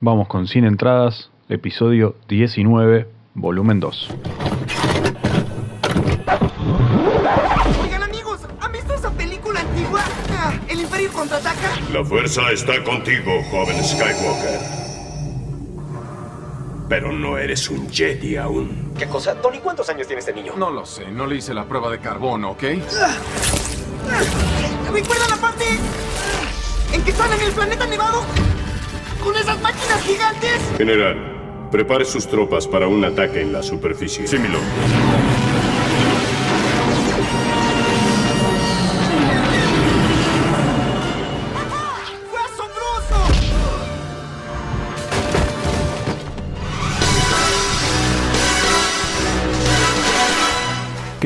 Vamos con Sin Entradas, episodio 19, volumen 2. Oigan amigos, ¿han visto esa película antigua? Ah, ¿El Imperio contraataca? La fuerza está contigo, joven Skywalker. Pero no eres un Jedi aún. ¿Qué cosa? Tony, ¿cuántos años tiene este niño? No lo sé, no le hice la prueba de carbono, ¿ok? ¿Recuerdan la parte en que están en el planeta nevado? ¿Con esas máquinas gigantes? General, prepare sus tropas para un ataque en la superficie. Sí, mi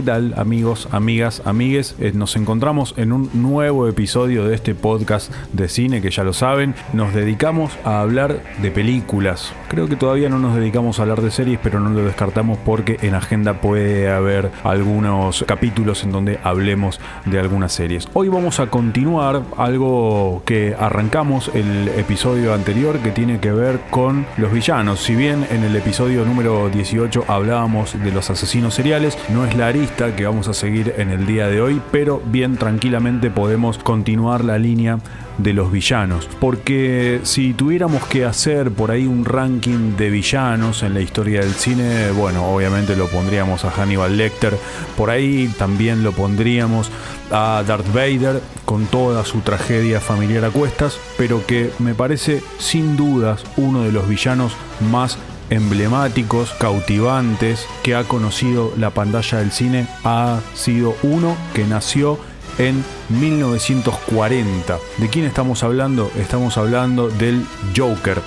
¿Qué tal amigos, amigas, amigues? Eh, Nos encontramos en un nuevo episodio de este podcast de cine que ya lo saben. Nos dedicamos a hablar de películas. Creo que todavía no nos dedicamos a hablar de series, pero no lo descartamos porque en agenda puede haber algunos capítulos en donde hablemos de algunas series. Hoy vamos a continuar algo que arrancamos el episodio anterior que tiene que ver con los villanos. Si bien en el episodio número 18 hablábamos de los asesinos seriales, no es la que vamos a seguir en el día de hoy, pero bien tranquilamente podemos continuar la línea de los villanos. Porque si tuviéramos que hacer por ahí un ranking de villanos en la historia del cine, bueno, obviamente lo pondríamos a Hannibal Lecter, por ahí también lo pondríamos a Darth Vader con toda su tragedia familiar a cuestas, pero que me parece sin dudas uno de los villanos más emblemáticos, cautivantes que ha conocido la pantalla del cine ha sido uno que nació en 1940. ¿De quién estamos hablando? Estamos hablando del Joker.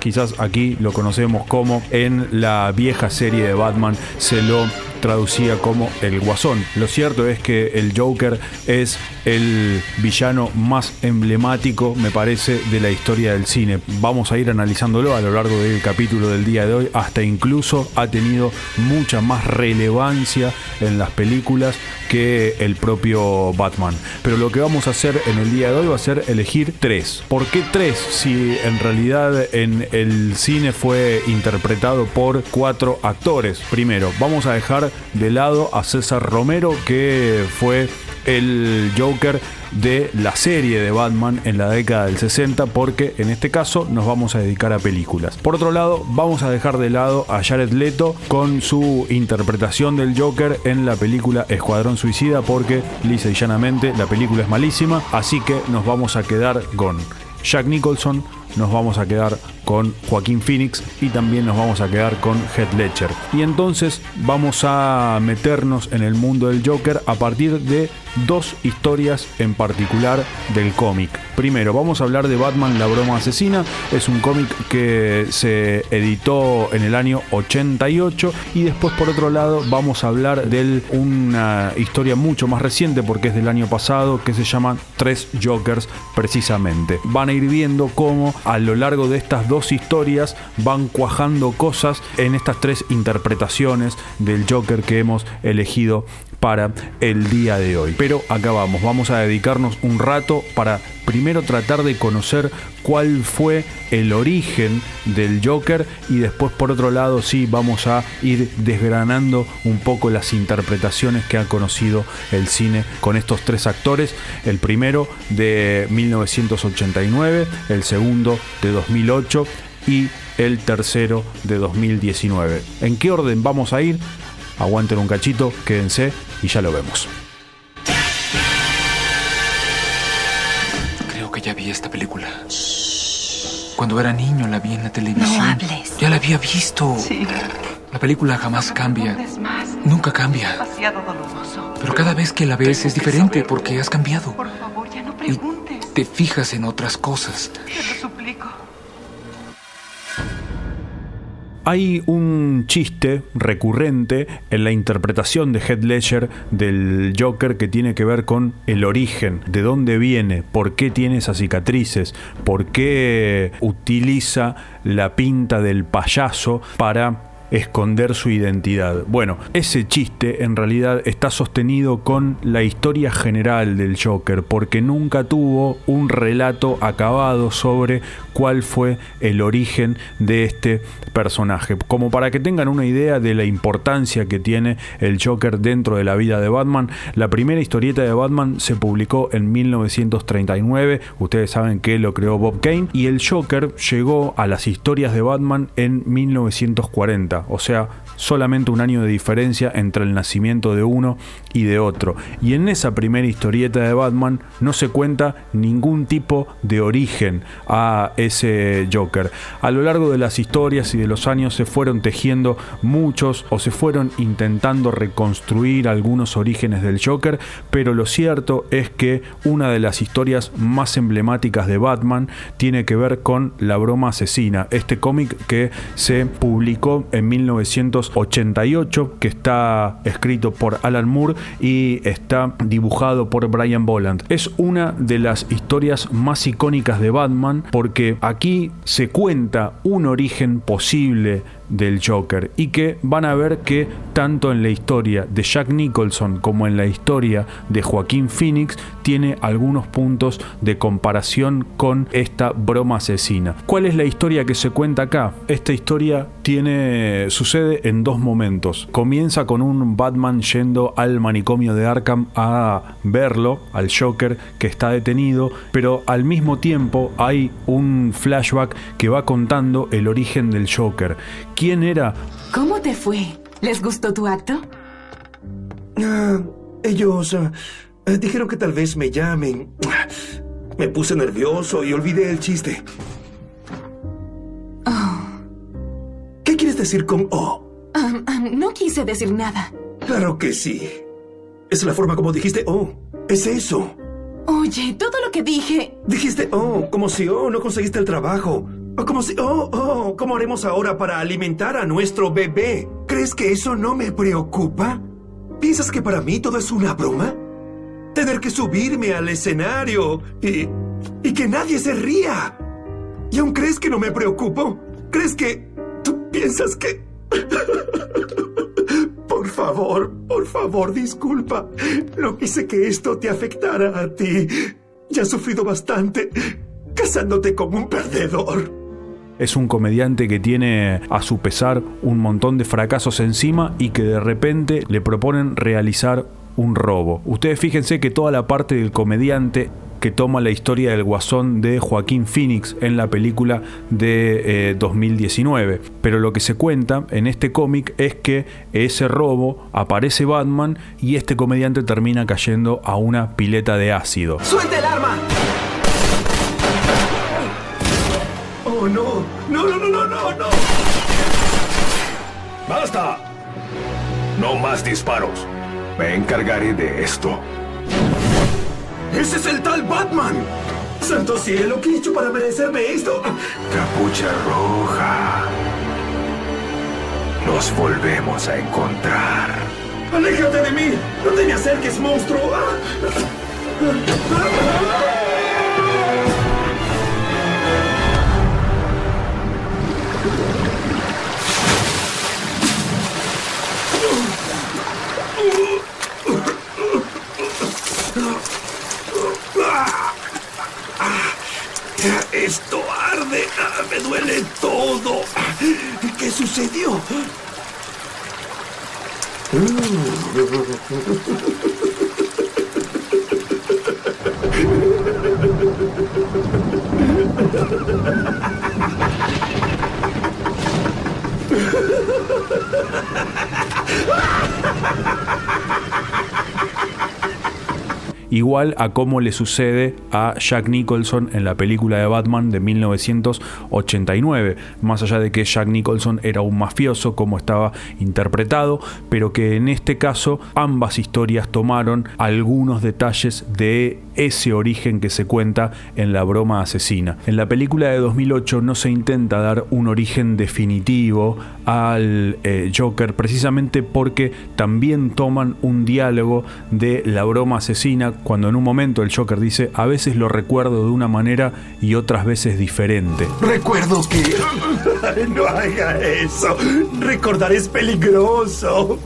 Quizás aquí lo conocemos como en la vieja serie de Batman se lo traducía como el Guasón. Lo cierto es que el Joker es el villano más emblemático, me parece, de la historia del cine. Vamos a ir analizándolo a lo largo del capítulo del día de hoy, hasta incluso ha tenido mucha más relevancia en las películas que el propio Batman. Pero lo que vamos a hacer en el día de hoy va a ser elegir tres. ¿Por qué tres? Si en realidad en el cine fue interpretado por cuatro actores. Primero, vamos a dejar de lado a César Romero, que fue el Joker de la serie de Batman en la década del 60 porque en este caso nos vamos a dedicar a películas. Por otro lado, vamos a dejar de lado a Jared Leto con su interpretación del Joker en la película Escuadrón Suicida porque lisa y llanamente la película es malísima, así que nos vamos a quedar con Jack Nicholson, nos vamos a quedar con Joaquín Phoenix y también nos vamos a quedar con Heath Ledger. Y entonces vamos a meternos en el mundo del Joker a partir de dos historias en particular del cómic. Primero, vamos a hablar de Batman La Broma Asesina. Es un cómic que se editó en el año 88 y después por otro lado vamos a hablar de una historia mucho más reciente porque es del año pasado que se llama Tres Jokers precisamente. Van a ir viendo cómo a lo largo de estas dos historias van cuajando cosas en estas tres interpretaciones del Joker que hemos elegido para el día de hoy. Pero acá vamos, vamos a dedicarnos un rato para primero tratar de conocer cuál fue el origen del Joker y después por otro lado sí vamos a ir desgranando un poco las interpretaciones que ha conocido el cine con estos tres actores. El primero de 1989, el segundo de 2008 y el tercero de 2019. ¿En qué orden vamos a ir? Aguanten un cachito, quédense y ya lo vemos. Vi esta película. Cuando era niño la vi en la televisión. No hables. Ya la había visto. Sí. La película jamás cambia. Es más. Nunca cambia. Demasiado doloroso. Pero cada vez que la ves es diferente porque has cambiado. Por favor, ya no Y preguntes. te fijas en otras cosas. Te lo suplico. Hay un chiste recurrente en la interpretación de Heath Ledger del Joker que tiene que ver con el origen, de dónde viene, por qué tiene esas cicatrices, por qué utiliza la pinta del payaso para esconder su identidad. Bueno, ese chiste en realidad está sostenido con la historia general del Joker, porque nunca tuvo un relato acabado sobre cuál fue el origen de este personaje. Como para que tengan una idea de la importancia que tiene el Joker dentro de la vida de Batman, la primera historieta de Batman se publicó en 1939, ustedes saben que lo creó Bob Kane, y el Joker llegó a las historias de Batman en 1940, o sea, solamente un año de diferencia entre el nacimiento de uno y de otro. Y en esa primera historieta de Batman no se cuenta ningún tipo de origen a ese Joker. A lo largo de las historias y de los años se fueron tejiendo muchos o se fueron intentando reconstruir algunos orígenes del Joker, pero lo cierto es que una de las historias más emblemáticas de Batman tiene que ver con La broma asesina, este cómic que se publicó en 1988, que está escrito por Alan Moore y está dibujado por Brian Boland. Es una de las historias más icónicas de Batman porque aquí se cuenta un origen posible del Joker y que van a ver que tanto en la historia de Jack Nicholson como en la historia de Joaquín Phoenix tiene algunos puntos de comparación con esta broma asesina. ¿Cuál es la historia que se cuenta acá? Esta historia tiene sucede en dos momentos. Comienza con un Batman yendo al manicomio de Arkham a verlo, al Joker que está detenido, pero al mismo tiempo hay un flashback que va contando el origen del Joker quién era. ¿Cómo te fue? ¿Les gustó tu acto? Ah, ellos ah, eh, dijeron que tal vez me llamen. Me puse nervioso y olvidé el chiste. Oh. ¿Qué quieres decir con oh? Um, um, no quise decir nada. Claro que sí. Es la forma como dijiste oh. Es eso. Oye, todo lo que dije... Dijiste oh, como si oh no conseguiste el trabajo. O como si, oh, oh, ¿cómo haremos ahora para alimentar a nuestro bebé? ¿Crees que eso no me preocupa? ¿Piensas que para mí todo es una broma? Tener que subirme al escenario y, y que nadie se ría. ¿Y aún crees que no me preocupo? ¿Crees que tú piensas que... por favor, por favor, disculpa. No quise que esto te afectara a ti. Ya has sufrido bastante casándote como un perdedor. Es un comediante que tiene a su pesar un montón de fracasos encima y que de repente le proponen realizar un robo. Ustedes fíjense que toda la parte del comediante que toma la historia del guasón de Joaquín Phoenix en la película de 2019. Eh, Pero lo que se cuenta en este cómic es que ese robo aparece Batman y este comediante termina cayendo a una pileta de ácido. ¡Suelte el arma! No! ¡No, no, no, no, no, no! ¡Basta! No más disparos. Me encargaré de esto. ¡Ese es el tal Batman! ¡Santo cielo! ¿Qué he hecho para merecerme esto? Capucha roja. Nos volvemos a encontrar. ¡Aléjate de mí! ¡No te me acerques, monstruo! Esto arde, Ah, me duele todo. ¿Qué sucedió? ha ha ha igual a cómo le sucede a Jack Nicholson en la película de Batman de 1989, más allá de que Jack Nicholson era un mafioso como estaba interpretado, pero que en este caso ambas historias tomaron algunos detalles de ese origen que se cuenta en La broma asesina. En la película de 2008 no se intenta dar un origen definitivo al eh, Joker precisamente porque también toman un diálogo de La broma asesina cuando en un momento el Joker dice, a veces lo recuerdo de una manera y otras veces diferente. Recuerdo que... No haga eso. Recordar es peligroso.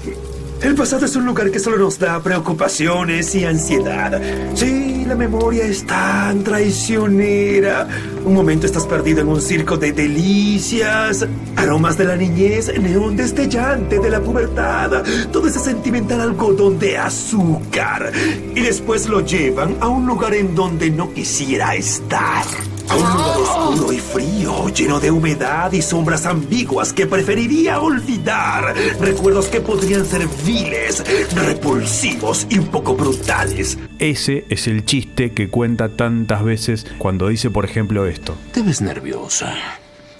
El pasado es un lugar que solo nos da preocupaciones y ansiedad. Sí, la memoria es tan traicionera. Un momento estás perdido en un circo de delicias, aromas de la niñez, neón destellante de la pubertad, todo ese sentimental algodón de azúcar. Y después lo llevan a un lugar en donde no quisiera estar. A un lugar oscuro y frío, lleno de humedad y sombras ambiguas que preferiría olvidar. Recuerdos que podrían ser viles, repulsivos y un poco brutales. Ese es el chiste que cuenta tantas veces cuando dice, por ejemplo, esto. Te ves nerviosa.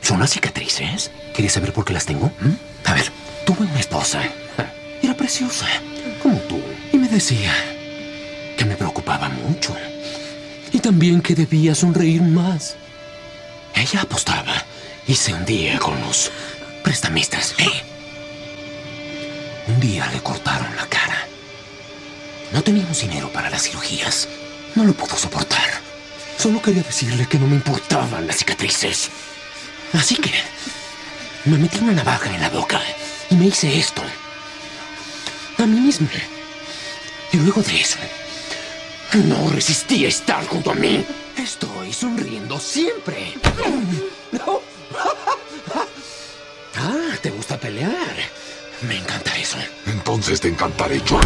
¿Son las cicatrices? ¿Quieres saber por qué las tengo? ¿Mm? A ver, tuve una esposa. Era preciosa, como tú. Y me decía que me preocupaba mucho. También que debía sonreír más. Ella apostaba y se hundía con los prestamistas. ¿eh? Un día le cortaron la cara. No teníamos dinero para las cirugías. No lo pudo soportar. Solo quería decirle que no me importaban las cicatrices. Así que me metí una navaja en la boca y me hice esto. A mí misma. Y luego de eso, no resistí a estar junto a mí. Estoy sonriendo siempre. Ah, ¿te gusta pelear? Me encanta eso. Entonces te encantaré yo.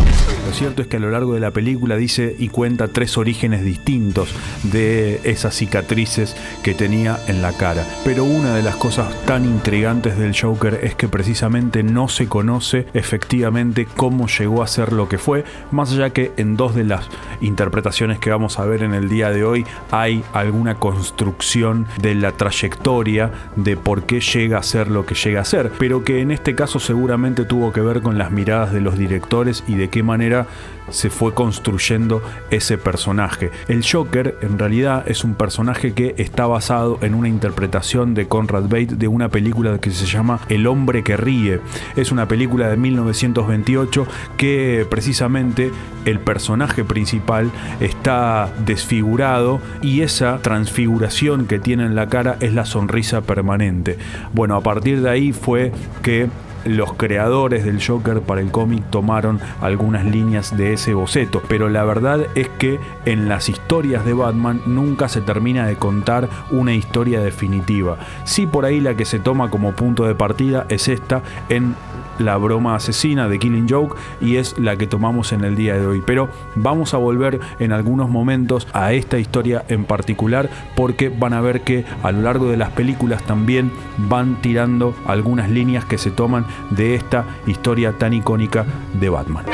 Lo cierto es que a lo largo de la película dice y cuenta tres orígenes distintos de esas cicatrices que tenía en la cara. Pero una de las cosas tan intrigantes del Joker es que precisamente no se conoce efectivamente cómo llegó a ser lo que fue, más allá que en dos de las interpretaciones que vamos a ver en el día de hoy hay alguna construcción de la trayectoria de por qué llega a ser lo que llega a ser, pero que en este caso seguramente tuvo que ver con las miradas de los directores y de qué manera se fue construyendo ese personaje. El Joker en realidad es un personaje que está basado en una interpretación de Conrad Bate de una película que se llama El hombre que ríe. Es una película de 1928 que precisamente el personaje principal está desfigurado y esa transfiguración que tiene en la cara es la sonrisa permanente. Bueno, a partir de ahí fue que los creadores del Joker para el cómic tomaron algunas líneas de ese boceto, pero la verdad es que en las historias de Batman nunca se termina de contar una historia definitiva. Sí por ahí la que se toma como punto de partida es esta en la broma asesina de Killing Joke y es la que tomamos en el día de hoy. Pero vamos a volver en algunos momentos a esta historia en particular porque van a ver que a lo largo de las películas también van tirando algunas líneas que se toman de esta historia tan icónica de Batman.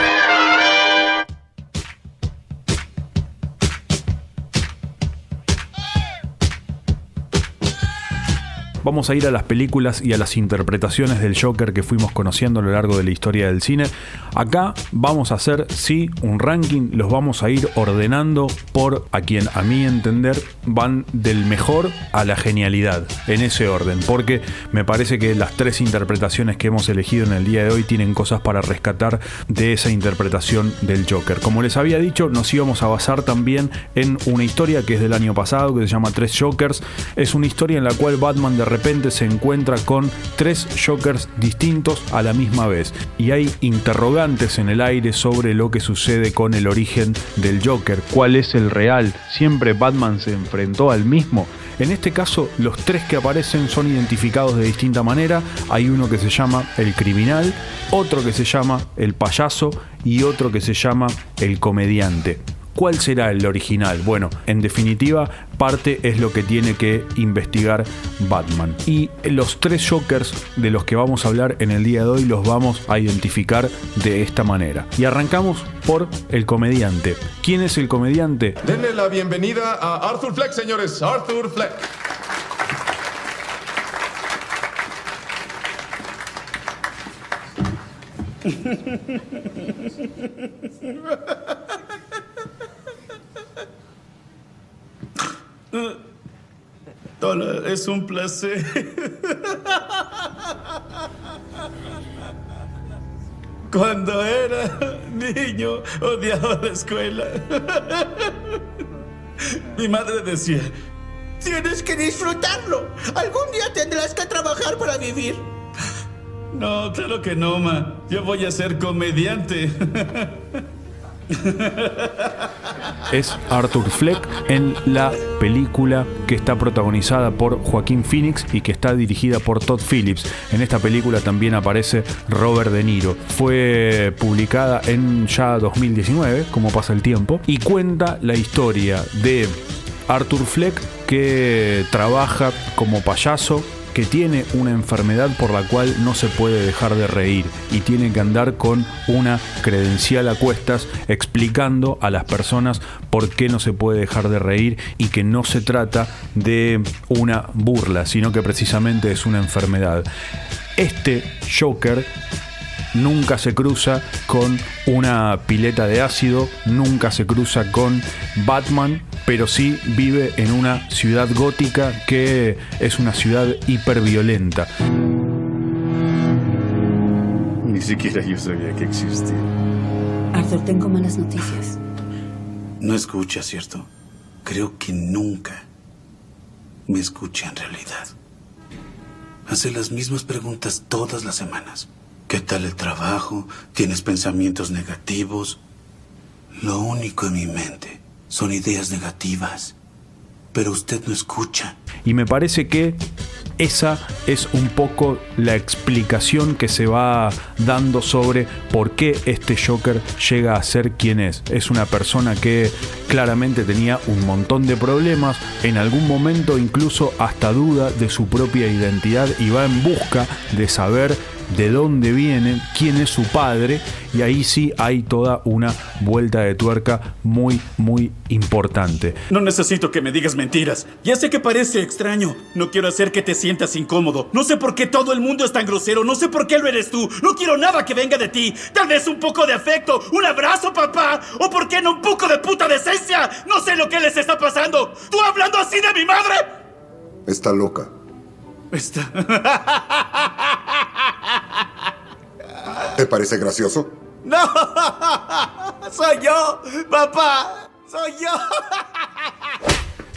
Vamos a ir a las películas y a las interpretaciones del Joker que fuimos conociendo a lo largo de la historia del cine. Acá vamos a hacer, sí, un ranking, los vamos a ir ordenando por a quien a mi entender van del mejor a la genialidad, en ese orden, porque me parece que las tres interpretaciones que hemos elegido en el día de hoy tienen cosas para rescatar de esa interpretación del Joker. Como les había dicho, nos íbamos a basar también en una historia que es del año pasado, que se llama Tres Jokers. Es una historia en la cual Batman de repente se encuentra con tres Jokers distintos a la misma vez. Y hay interrogantes en el aire sobre lo que sucede con el origen del Joker. ¿Cuál es el real? ¿Siempre Batman se enfrentó al mismo? En este caso, los tres que aparecen son identificados de distinta manera. Hay uno que se llama el criminal, otro que se llama el payaso y otro que se llama el comediante. ¿Cuál será el original? Bueno, en definitiva, parte es lo que tiene que investigar Batman. Y los tres Jokers de los que vamos a hablar en el día de hoy los vamos a identificar de esta manera. Y arrancamos por el comediante. ¿Quién es el comediante? Denle la bienvenida a Arthur Fleck, señores. Arthur Fleck. Hola, es un placer. Cuando era niño, odiaba la escuela. Mi madre decía, Tienes que disfrutarlo. Algún día tendrás que trabajar para vivir. no, claro que no, ma. Yo voy a ser comediante. es Arthur Fleck en la película que está protagonizada por Joaquín Phoenix y que está dirigida por Todd Phillips. En esta película también aparece Robert De Niro. Fue publicada en ya 2019, como pasa el tiempo, y cuenta la historia de Arthur Fleck que trabaja como payaso que tiene una enfermedad por la cual no se puede dejar de reír y tiene que andar con una credencial a cuestas explicando a las personas por qué no se puede dejar de reír y que no se trata de una burla, sino que precisamente es una enfermedad. Este Joker nunca se cruza con una pileta de ácido, nunca se cruza con Batman, pero sí vive en una ciudad gótica que es una ciudad hiperviolenta. Ni siquiera yo sabía que existía. Arthur, tengo malas noticias. No escucha, ¿cierto? Creo que nunca me escucha en realidad. Hace las mismas preguntas todas las semanas. ¿Qué tal el trabajo? ¿Tienes pensamientos negativos? Lo único en mi mente son ideas negativas. Pero usted no escucha. Y me parece que esa es un poco la explicación que se va dando sobre por qué este Joker llega a ser quien es. Es una persona que claramente tenía un montón de problemas, en algún momento incluso hasta duda de su propia identidad y va en busca de saber de dónde viene, quién es su padre, y ahí sí hay toda una vuelta de tuerca muy, muy importante. No necesito que me digas mentiras. Ya sé que parece extraño. No quiero hacer que te sientas incómodo. No sé por qué todo el mundo es tan grosero. No sé por qué lo eres tú. No quiero nada que venga de ti. Tal vez un poco de afecto. Un abrazo, papá. O por qué no un poco de puta decencia. No sé lo que les está pasando. ¿Tú hablando así de mi madre? Está loca. Está... ¿Te parece gracioso? ¡No! ¡Soy yo! ¡Papá! ¡Soy yo!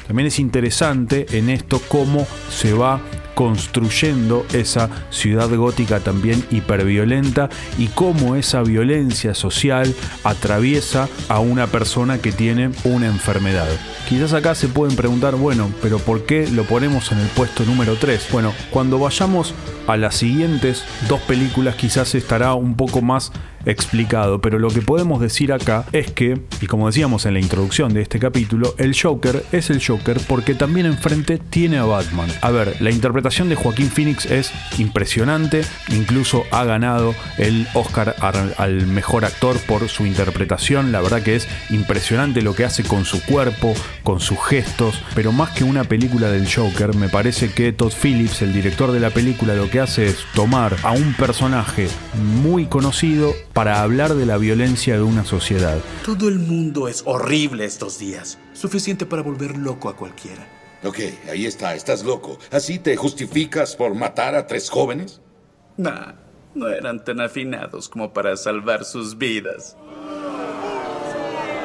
También es interesante en esto cómo se va construyendo esa ciudad gótica también hiperviolenta y cómo esa violencia social atraviesa a una persona que tiene una enfermedad. Quizás acá se pueden preguntar, bueno, pero ¿por qué lo ponemos en el puesto número 3? Bueno, cuando vayamos a las siguientes dos películas quizás estará un poco más explicado, pero lo que podemos decir acá es que, y como decíamos en la introducción de este capítulo, el Joker es el Joker porque también enfrente tiene a Batman. A ver, la interpretación de Joaquín Phoenix es impresionante, incluso ha ganado el Oscar al mejor actor por su interpretación, la verdad que es impresionante lo que hace con su cuerpo, con sus gestos, pero más que una película del Joker, me parece que Todd Phillips, el director de la película, lo que hace es tomar a un personaje muy conocido para hablar de la violencia de una sociedad. Todo el mundo es horrible estos días. Suficiente para volver loco a cualquiera. Ok, ahí está, estás loco. ¿Así te justificas por matar a tres jóvenes? Nah, no eran tan afinados como para salvar sus vidas.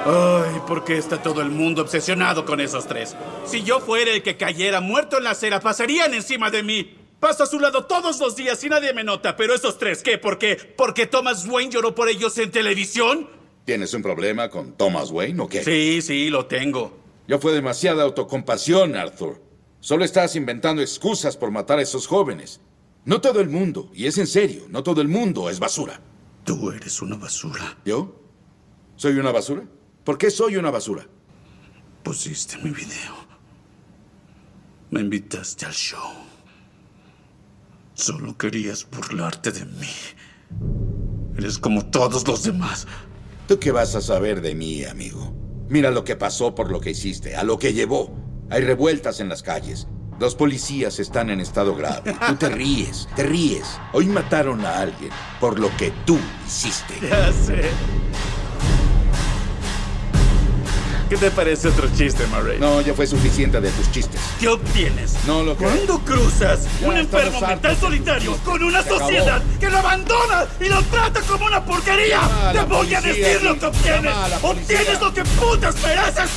Ay, ¿por qué está todo el mundo obsesionado con esos tres? Si yo fuera el que cayera muerto en la acera, pasarían encima de mí. Paso a su lado todos los días y nadie me nota, pero esos tres, ¿qué? ¿Por qué? ¿Por qué Thomas Wayne lloró por ellos en televisión? ¿Tienes un problema con Thomas Wayne o qué? Sí, sí, lo tengo. Ya fue demasiada autocompasión, Arthur. Solo estás inventando excusas por matar a esos jóvenes. No todo el mundo, y es en serio, no todo el mundo es basura. Tú eres una basura. ¿Yo? ¿Soy una basura? ¿Por qué soy una basura? Pusiste mi video. Me invitaste al show. Solo querías burlarte de mí. Eres como todos los demás. ¿Tú qué vas a saber de mí, amigo? Mira lo que pasó por lo que hiciste, a lo que llevó. Hay revueltas en las calles. Los policías están en estado grave. Tú te ríes, te ríes. Hoy mataron a alguien por lo que tú hiciste. Ya sé. ¿Qué te parece otro chiste, Murray? No, ya fue suficiente de tus chistes. ¿Qué obtienes? No lo creo. ¿Cuándo cruzas Ya un enfermo mental solitario con una Se acabó. sociedad que lo abandona y lo trata como una porquería? ¡Te voy a decir lo que obtienes! ¡Obtienes lo que putas mereces!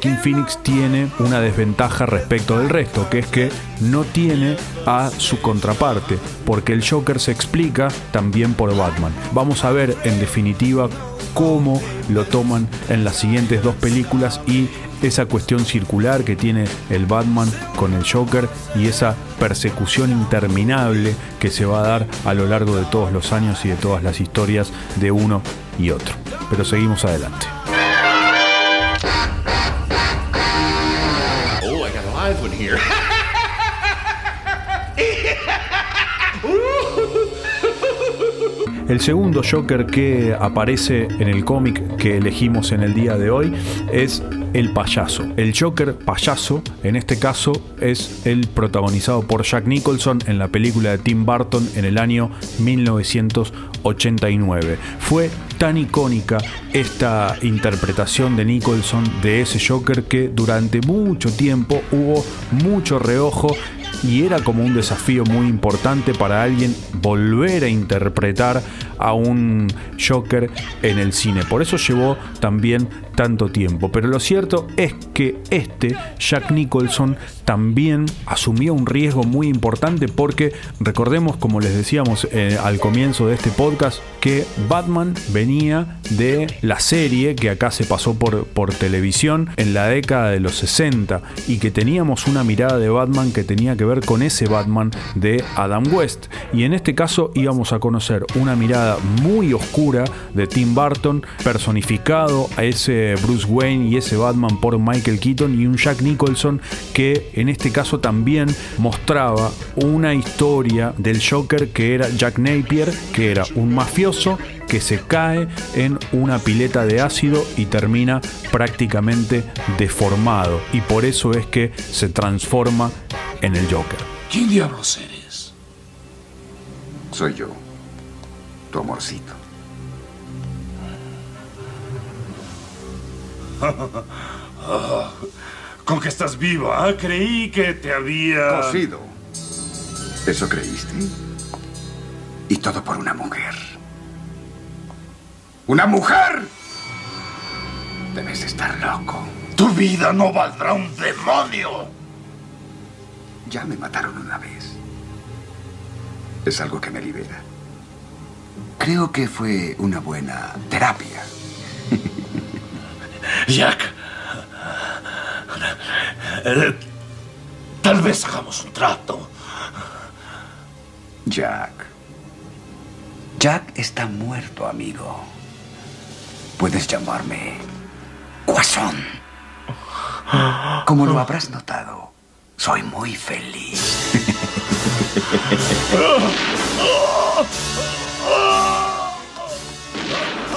Joaquín Phoenix tiene una desventaja respecto del resto, que es que no tiene a su contraparte, porque el Joker se explica también por Batman. Vamos a ver en definitiva cómo lo toman en las siguientes dos películas y esa cuestión circular que tiene el Batman con el Joker y esa persecución interminable que se va a dar a lo largo de todos los años y de todas las historias de uno y otro. Pero seguimos adelante. El segundo Joker que aparece en el cómic que elegimos en el día de hoy es el payaso. El Joker payaso, en este caso, es el protagonizado por Jack Nicholson en la película de Tim Burton en el año 1989. Fue tan icónica esta interpretación de Nicholson de ese Joker que durante mucho tiempo hubo mucho reojo y era como un desafío muy importante para alguien volver a interpretar a un Joker en el cine. Por eso llevó también tanto tiempo. Pero lo cierto es que este, Jack Nicholson, también asumió un riesgo muy importante porque recordemos, como les decíamos eh, al comienzo de este podcast, que Batman venía de la serie que acá se pasó por, por televisión en la década de los 60 y que teníamos una mirada de Batman que tenía que ver con ese Batman de Adam West. Y en este caso íbamos a conocer una mirada muy oscura de Tim Burton, personificado a ese Bruce Wayne y ese Batman por Michael Keaton y un Jack Nicholson que en este caso también mostraba una historia del Joker que era Jack Napier, que era un mafioso que se cae en una pileta de ácido y termina prácticamente deformado. Y por eso es que se transforma en el Joker. ¿Quién diablos eres? Soy yo, tu amorcito. Con que estás viva, ¿ah? creí que te había... Cocido. ¿Eso creíste? Y todo por una mujer. ¡Una mujer! Debes de estar loco. Tu vida no valdrá un demonio. Ya me mataron una vez. Es algo que me libera. Creo que fue una buena terapia. Jack. Tal vez hagamos un trato. Jack. Jack está muerto, amigo. Puedes llamarme Guasón. Como lo habrás notado, soy muy feliz.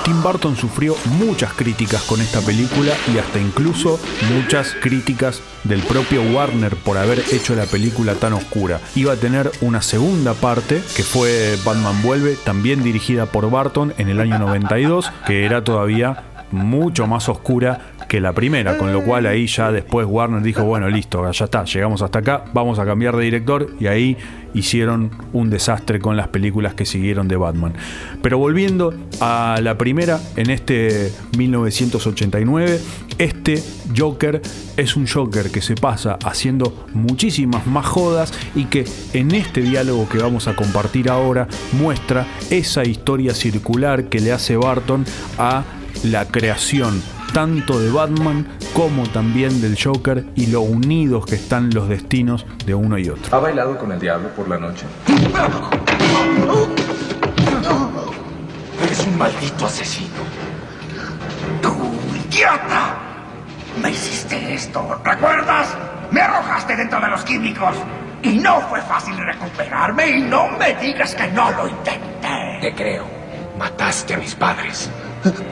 Tim Burton sufrió muchas críticas con esta película y hasta incluso muchas críticas del propio Warner por haber hecho la película tan oscura. Iba a tener una segunda parte que fue Batman Vuelve, también dirigida por Burton en el año 92, que era todavía mucho más oscura que la primera, con lo cual ahí ya después Warner dijo, bueno, listo, ya está, llegamos hasta acá, vamos a cambiar de director y ahí hicieron un desastre con las películas que siguieron de Batman. Pero volviendo a la primera, en este 1989, este Joker es un Joker que se pasa haciendo muchísimas más jodas y que en este diálogo que vamos a compartir ahora muestra esa historia circular que le hace Barton a la creación tanto de Batman como también del Joker y lo unidos que están los destinos de uno y otro. ¿Ha bailado con el diablo por la noche? Eres un maldito asesino. ¡Tú, idiota! Me hiciste esto, ¿recuerdas? Me arrojaste dentro de los químicos. Y no fue fácil recuperarme y no me digas que no lo intenté. Te creo. Mataste a mis padres.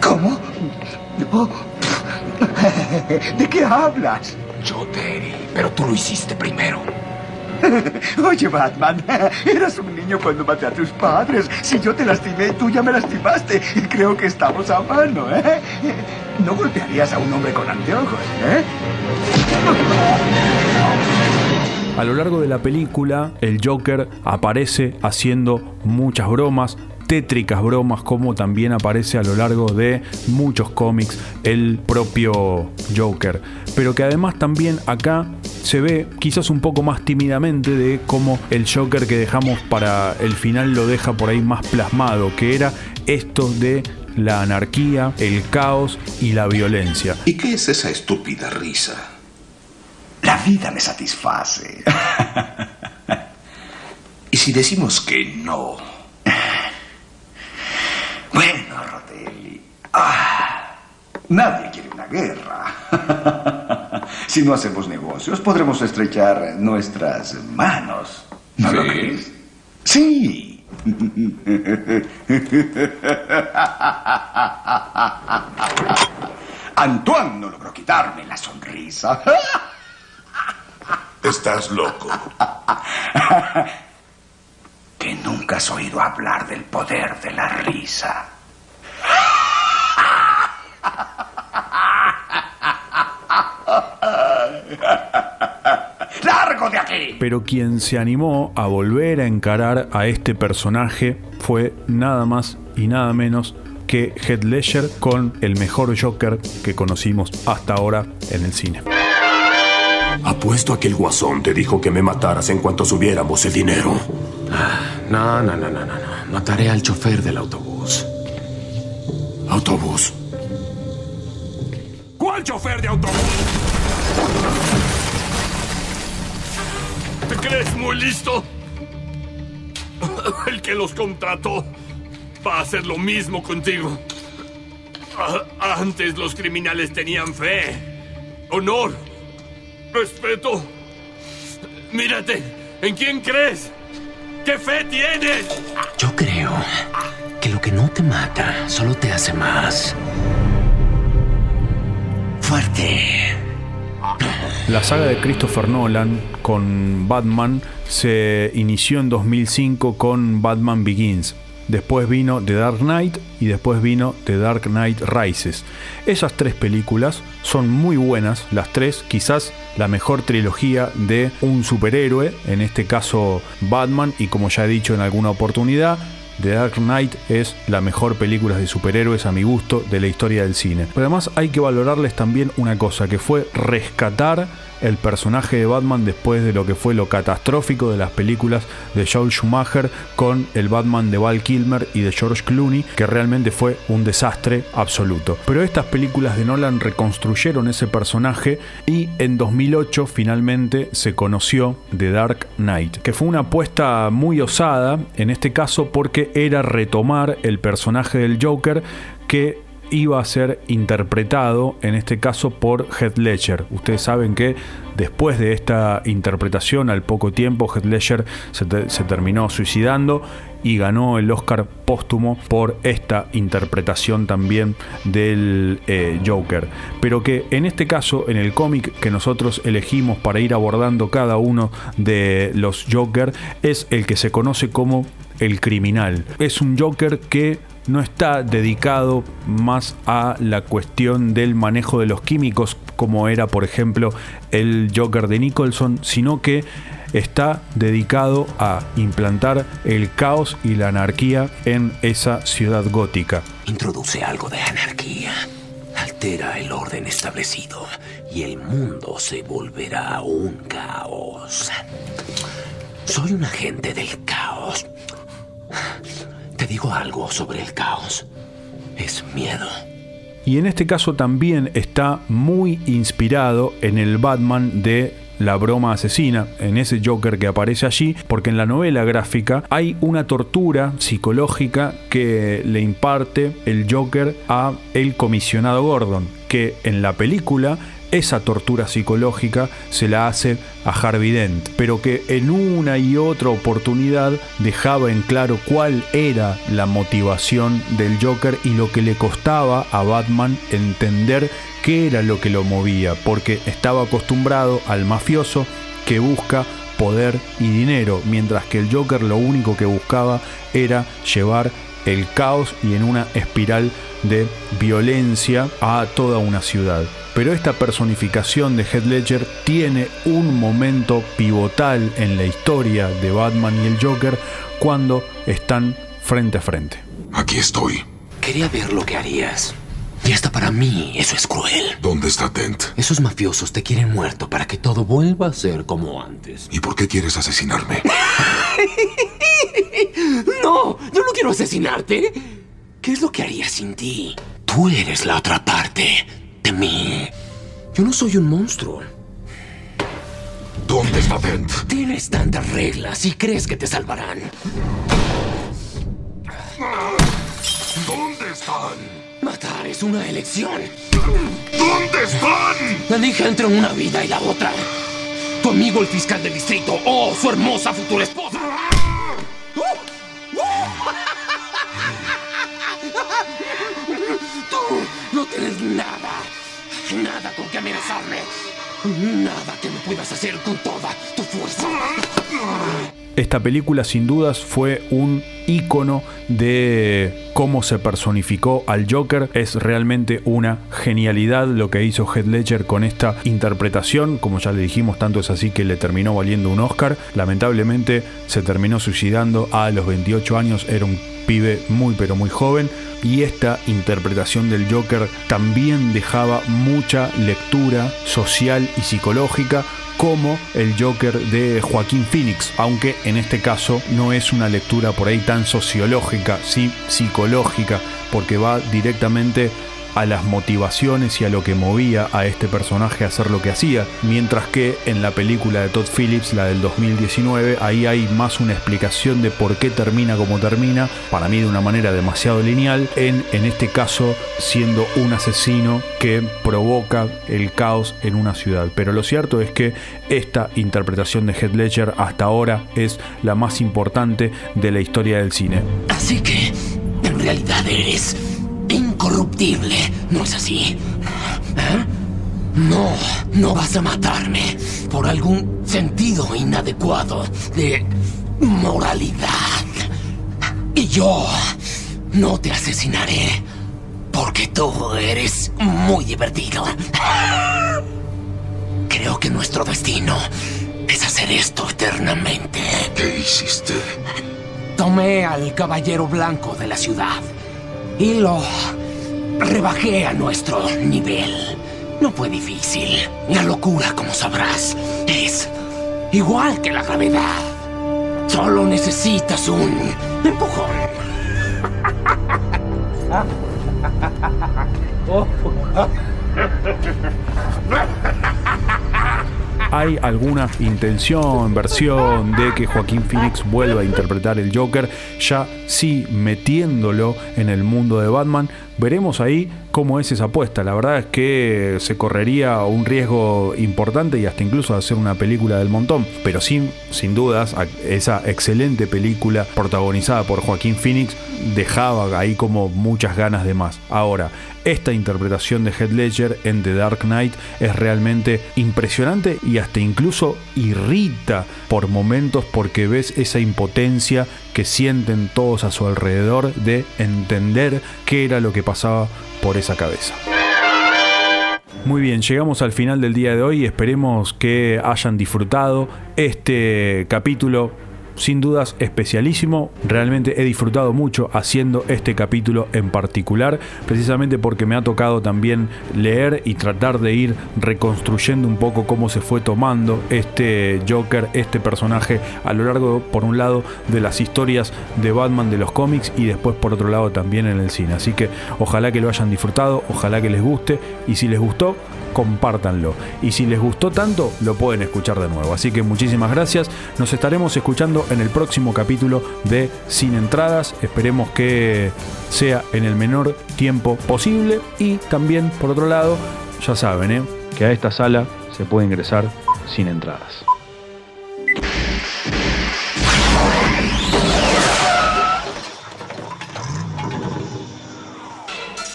¿Cómo? No. ¿De qué hablas? Yo te herí, pero tú lo hiciste primero. Oye, Batman, eras un niño cuando maté a tus padres. Si yo te lastimé, tú ya me lastimaste. Y creo que estamos a mano, ¿eh? No golpearías a un hombre con anteojos, ¿eh? A lo largo de la película, el Joker aparece haciendo muchas bromas, tétricas bromas, como también aparece a lo largo de muchos cómics el propio Joker. Pero que además también acá se ve quizás un poco más tímidamente de cómo el Joker que dejamos para el final lo deja por ahí más plasmado, que era esto de la anarquía, el caos y la violencia. ¿Y qué es esa estúpida risa? La vida me satisface. ¿Y si decimos que no? Bueno, Rotelli. Ah, nadie quiere una guerra. si no hacemos negocios, podremos estrechar nuestras manos. ¿No lo crees? Sí. Antoine no logró quitarme la sonrisa. Estás loco. que nunca has oído hablar del poder de la risa. ¡Largo de aquí! Pero quien se animó a volver a encarar a este personaje fue nada más y nada menos que Heath Ledger con el mejor Joker que conocimos hasta ahora en el cine. Apuesto a que el guasón te dijo que me mataras en cuanto subiéramos el dinero. No, no, no, no, no, no. Mataré al chofer del autobús. ¿Autobús? ¿Cuál chofer de autobús? ¿Te crees muy listo? El que los contrató va a hacer lo mismo contigo. Antes los criminales tenían fe, honor, respeto. Mírate, ¿en quién crees? ¿Qué fe tienes? Yo creo que lo que no te mata solo te hace más La saga de Christopher Nolan con Batman se inició en 2005 con Batman Begins. Después vino The Dark Knight y después vino The Dark Knight Rises. Esas tres películas son muy buenas, las tres, quizás la mejor trilogía de un superhéroe, en este caso Batman, y como ya he dicho en alguna oportunidad, The Dark Knight es la mejor película de superhéroes a mi gusto de la historia del cine. Pero además hay que valorarles también una cosa, que fue rescatar el personaje de Batman después de lo que fue lo catastrófico de las películas de Joel Schumacher con el Batman de Val Kilmer y de George Clooney, que realmente fue un desastre absoluto. Pero estas películas de Nolan reconstruyeron ese personaje y en 2008 finalmente se conoció The Dark Knight, que fue una apuesta muy osada en este caso porque era retomar el personaje del Joker que iba a ser interpretado en este caso por Heath Ledger. Ustedes saben que después de esta interpretación, al poco tiempo, Heath Ledger se, te- se terminó suicidando y ganó el Oscar póstumo por esta interpretación también del eh, Joker. Pero que en este caso, en el cómic que nosotros elegimos para ir abordando cada uno de los Joker, es el que se conoce como el criminal. Es un Joker que no está dedicado más a la cuestión del manejo de los químicos, como era por ejemplo el Joker de Nicholson, sino que está dedicado a implantar el caos y la anarquía en esa ciudad gótica. Introduce algo de anarquía. Altera el orden establecido y el mundo se volverá un caos. Soy un agente del caos. Te digo algo sobre el caos. Es miedo. Y en este caso también está muy inspirado en el Batman de la broma asesina, en ese Joker que aparece allí, porque en la novela gráfica hay una tortura psicológica que le imparte el Joker a el comisionado Gordon, que en la película esa tortura psicológica se la hace a Harvey Dent, pero que en una y otra oportunidad dejaba en claro cuál era la motivación del Joker y lo que le costaba a Batman entender qué era lo que lo movía, porque estaba acostumbrado al mafioso que busca poder y dinero, mientras que el Joker lo único que buscaba era llevar el caos y en una espiral de violencia a toda una ciudad. Pero esta personificación de Heath Ledger tiene un momento pivotal en la historia de Batman y el Joker cuando están frente a frente. Aquí estoy. Quería ver lo que harías. Y hasta para mí eso es cruel. ¿Dónde está Dent? Esos mafiosos te quieren muerto para que todo vuelva a ser como antes. ¿Y por qué quieres asesinarme? no, yo no quiero asesinarte. ¿Qué es lo que haría sin ti? Tú eres la otra parte de mí. Yo no soy un monstruo. ¿Dónde está Dent? Tienes tantas reglas y crees que te salvarán. ¿Dónde están? Matar es una elección. ¿Dónde están? Elige entre una vida y la otra. Tu amigo el fiscal del distrito o su hermosa futura esposa. Tú no tienes nada, nada con que amenazarme. Nada que me puedas hacer con toda tu fuerza. Esta película sin dudas fue un ícono de cómo se personificó al Joker. Es realmente una genialidad lo que hizo Heath Ledger con esta interpretación. Como ya le dijimos, tanto es así que le terminó valiendo un Oscar. Lamentablemente se terminó suicidando a los 28 años. Era un pibe muy pero muy joven y esta interpretación del Joker también dejaba mucha lectura social y psicológica como el Joker de Joaquín Phoenix, aunque en este caso no es una lectura por ahí tan sociológica, sí psicológica, porque va directamente a las motivaciones y a lo que movía a este personaje a hacer lo que hacía, mientras que en la película de Todd Phillips, la del 2019, ahí hay más una explicación de por qué termina como termina, para mí de una manera demasiado lineal, en, en este caso siendo un asesino que provoca el caos en una ciudad. Pero lo cierto es que esta interpretación de Heath Ledger hasta ahora es la más importante de la historia del cine. Así que, en realidad eres incorruptible, ¿no es así? ¿Eh? No, no vas a matarme por algún sentido inadecuado de moralidad. Y yo no te asesinaré porque tú eres muy divertido. Creo que nuestro destino es hacer esto eternamente. ¿Qué hiciste? Tomé al caballero blanco de la ciudad y lo rebajé a nuestro nivel. No fue difícil. La locura, como sabrás, es igual que la gravedad. Solo necesitas un empujón. hay alguna intención, versión de que Joaquín Phoenix vuelva a interpretar el Joker, ya sí metiéndolo en el mundo de Batman. Veremos ahí cómo es esa apuesta. La verdad es que se correría un riesgo importante y hasta incluso hacer una película del montón. Pero sin, sin dudas, esa excelente película protagonizada por Joaquín Phoenix dejaba ahí como muchas ganas de más. Ahora, esta interpretación de Heath Ledger en The Dark Knight es realmente impresionante y hasta incluso irrita por momentos porque ves esa impotencia que sienten todos a su alrededor de entender qué era lo que pasaba por esa cabeza. Muy bien, llegamos al final del día de hoy. Esperemos que hayan disfrutado este capítulo sin dudas especialísimo. Realmente he disfrutado mucho haciendo este capítulo en particular, precisamente porque me ha tocado también leer y tratar de ir reconstruyendo un poco cómo se fue tomando este Joker, este personaje a lo largo, por un lado, de las historias de Batman de los cómics y después por otro lado también en el cine. Así que ojalá que lo hayan disfrutado, ojalá que les guste y si les gustó, compártanlo. Y si les gustó tanto, lo pueden escuchar de nuevo. Así que muchísimas gracias. Nos estaremos escuchando en el próximo capítulo de Sin Entradas. Esperemos que sea en el menor tiempo posible. Y también, por otro lado, ya saben, ¿eh? que a esta sala se puede ingresar sin entradas.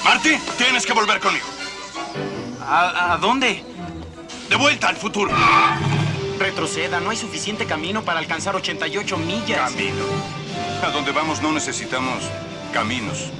Marty, tienes que volver conmigo. ¿A, dónde? De vuelta al futuro. Retroceda, no hay suficiente camino para alcanzar 88 millas. Camino. A donde vamos no necesitamos caminos.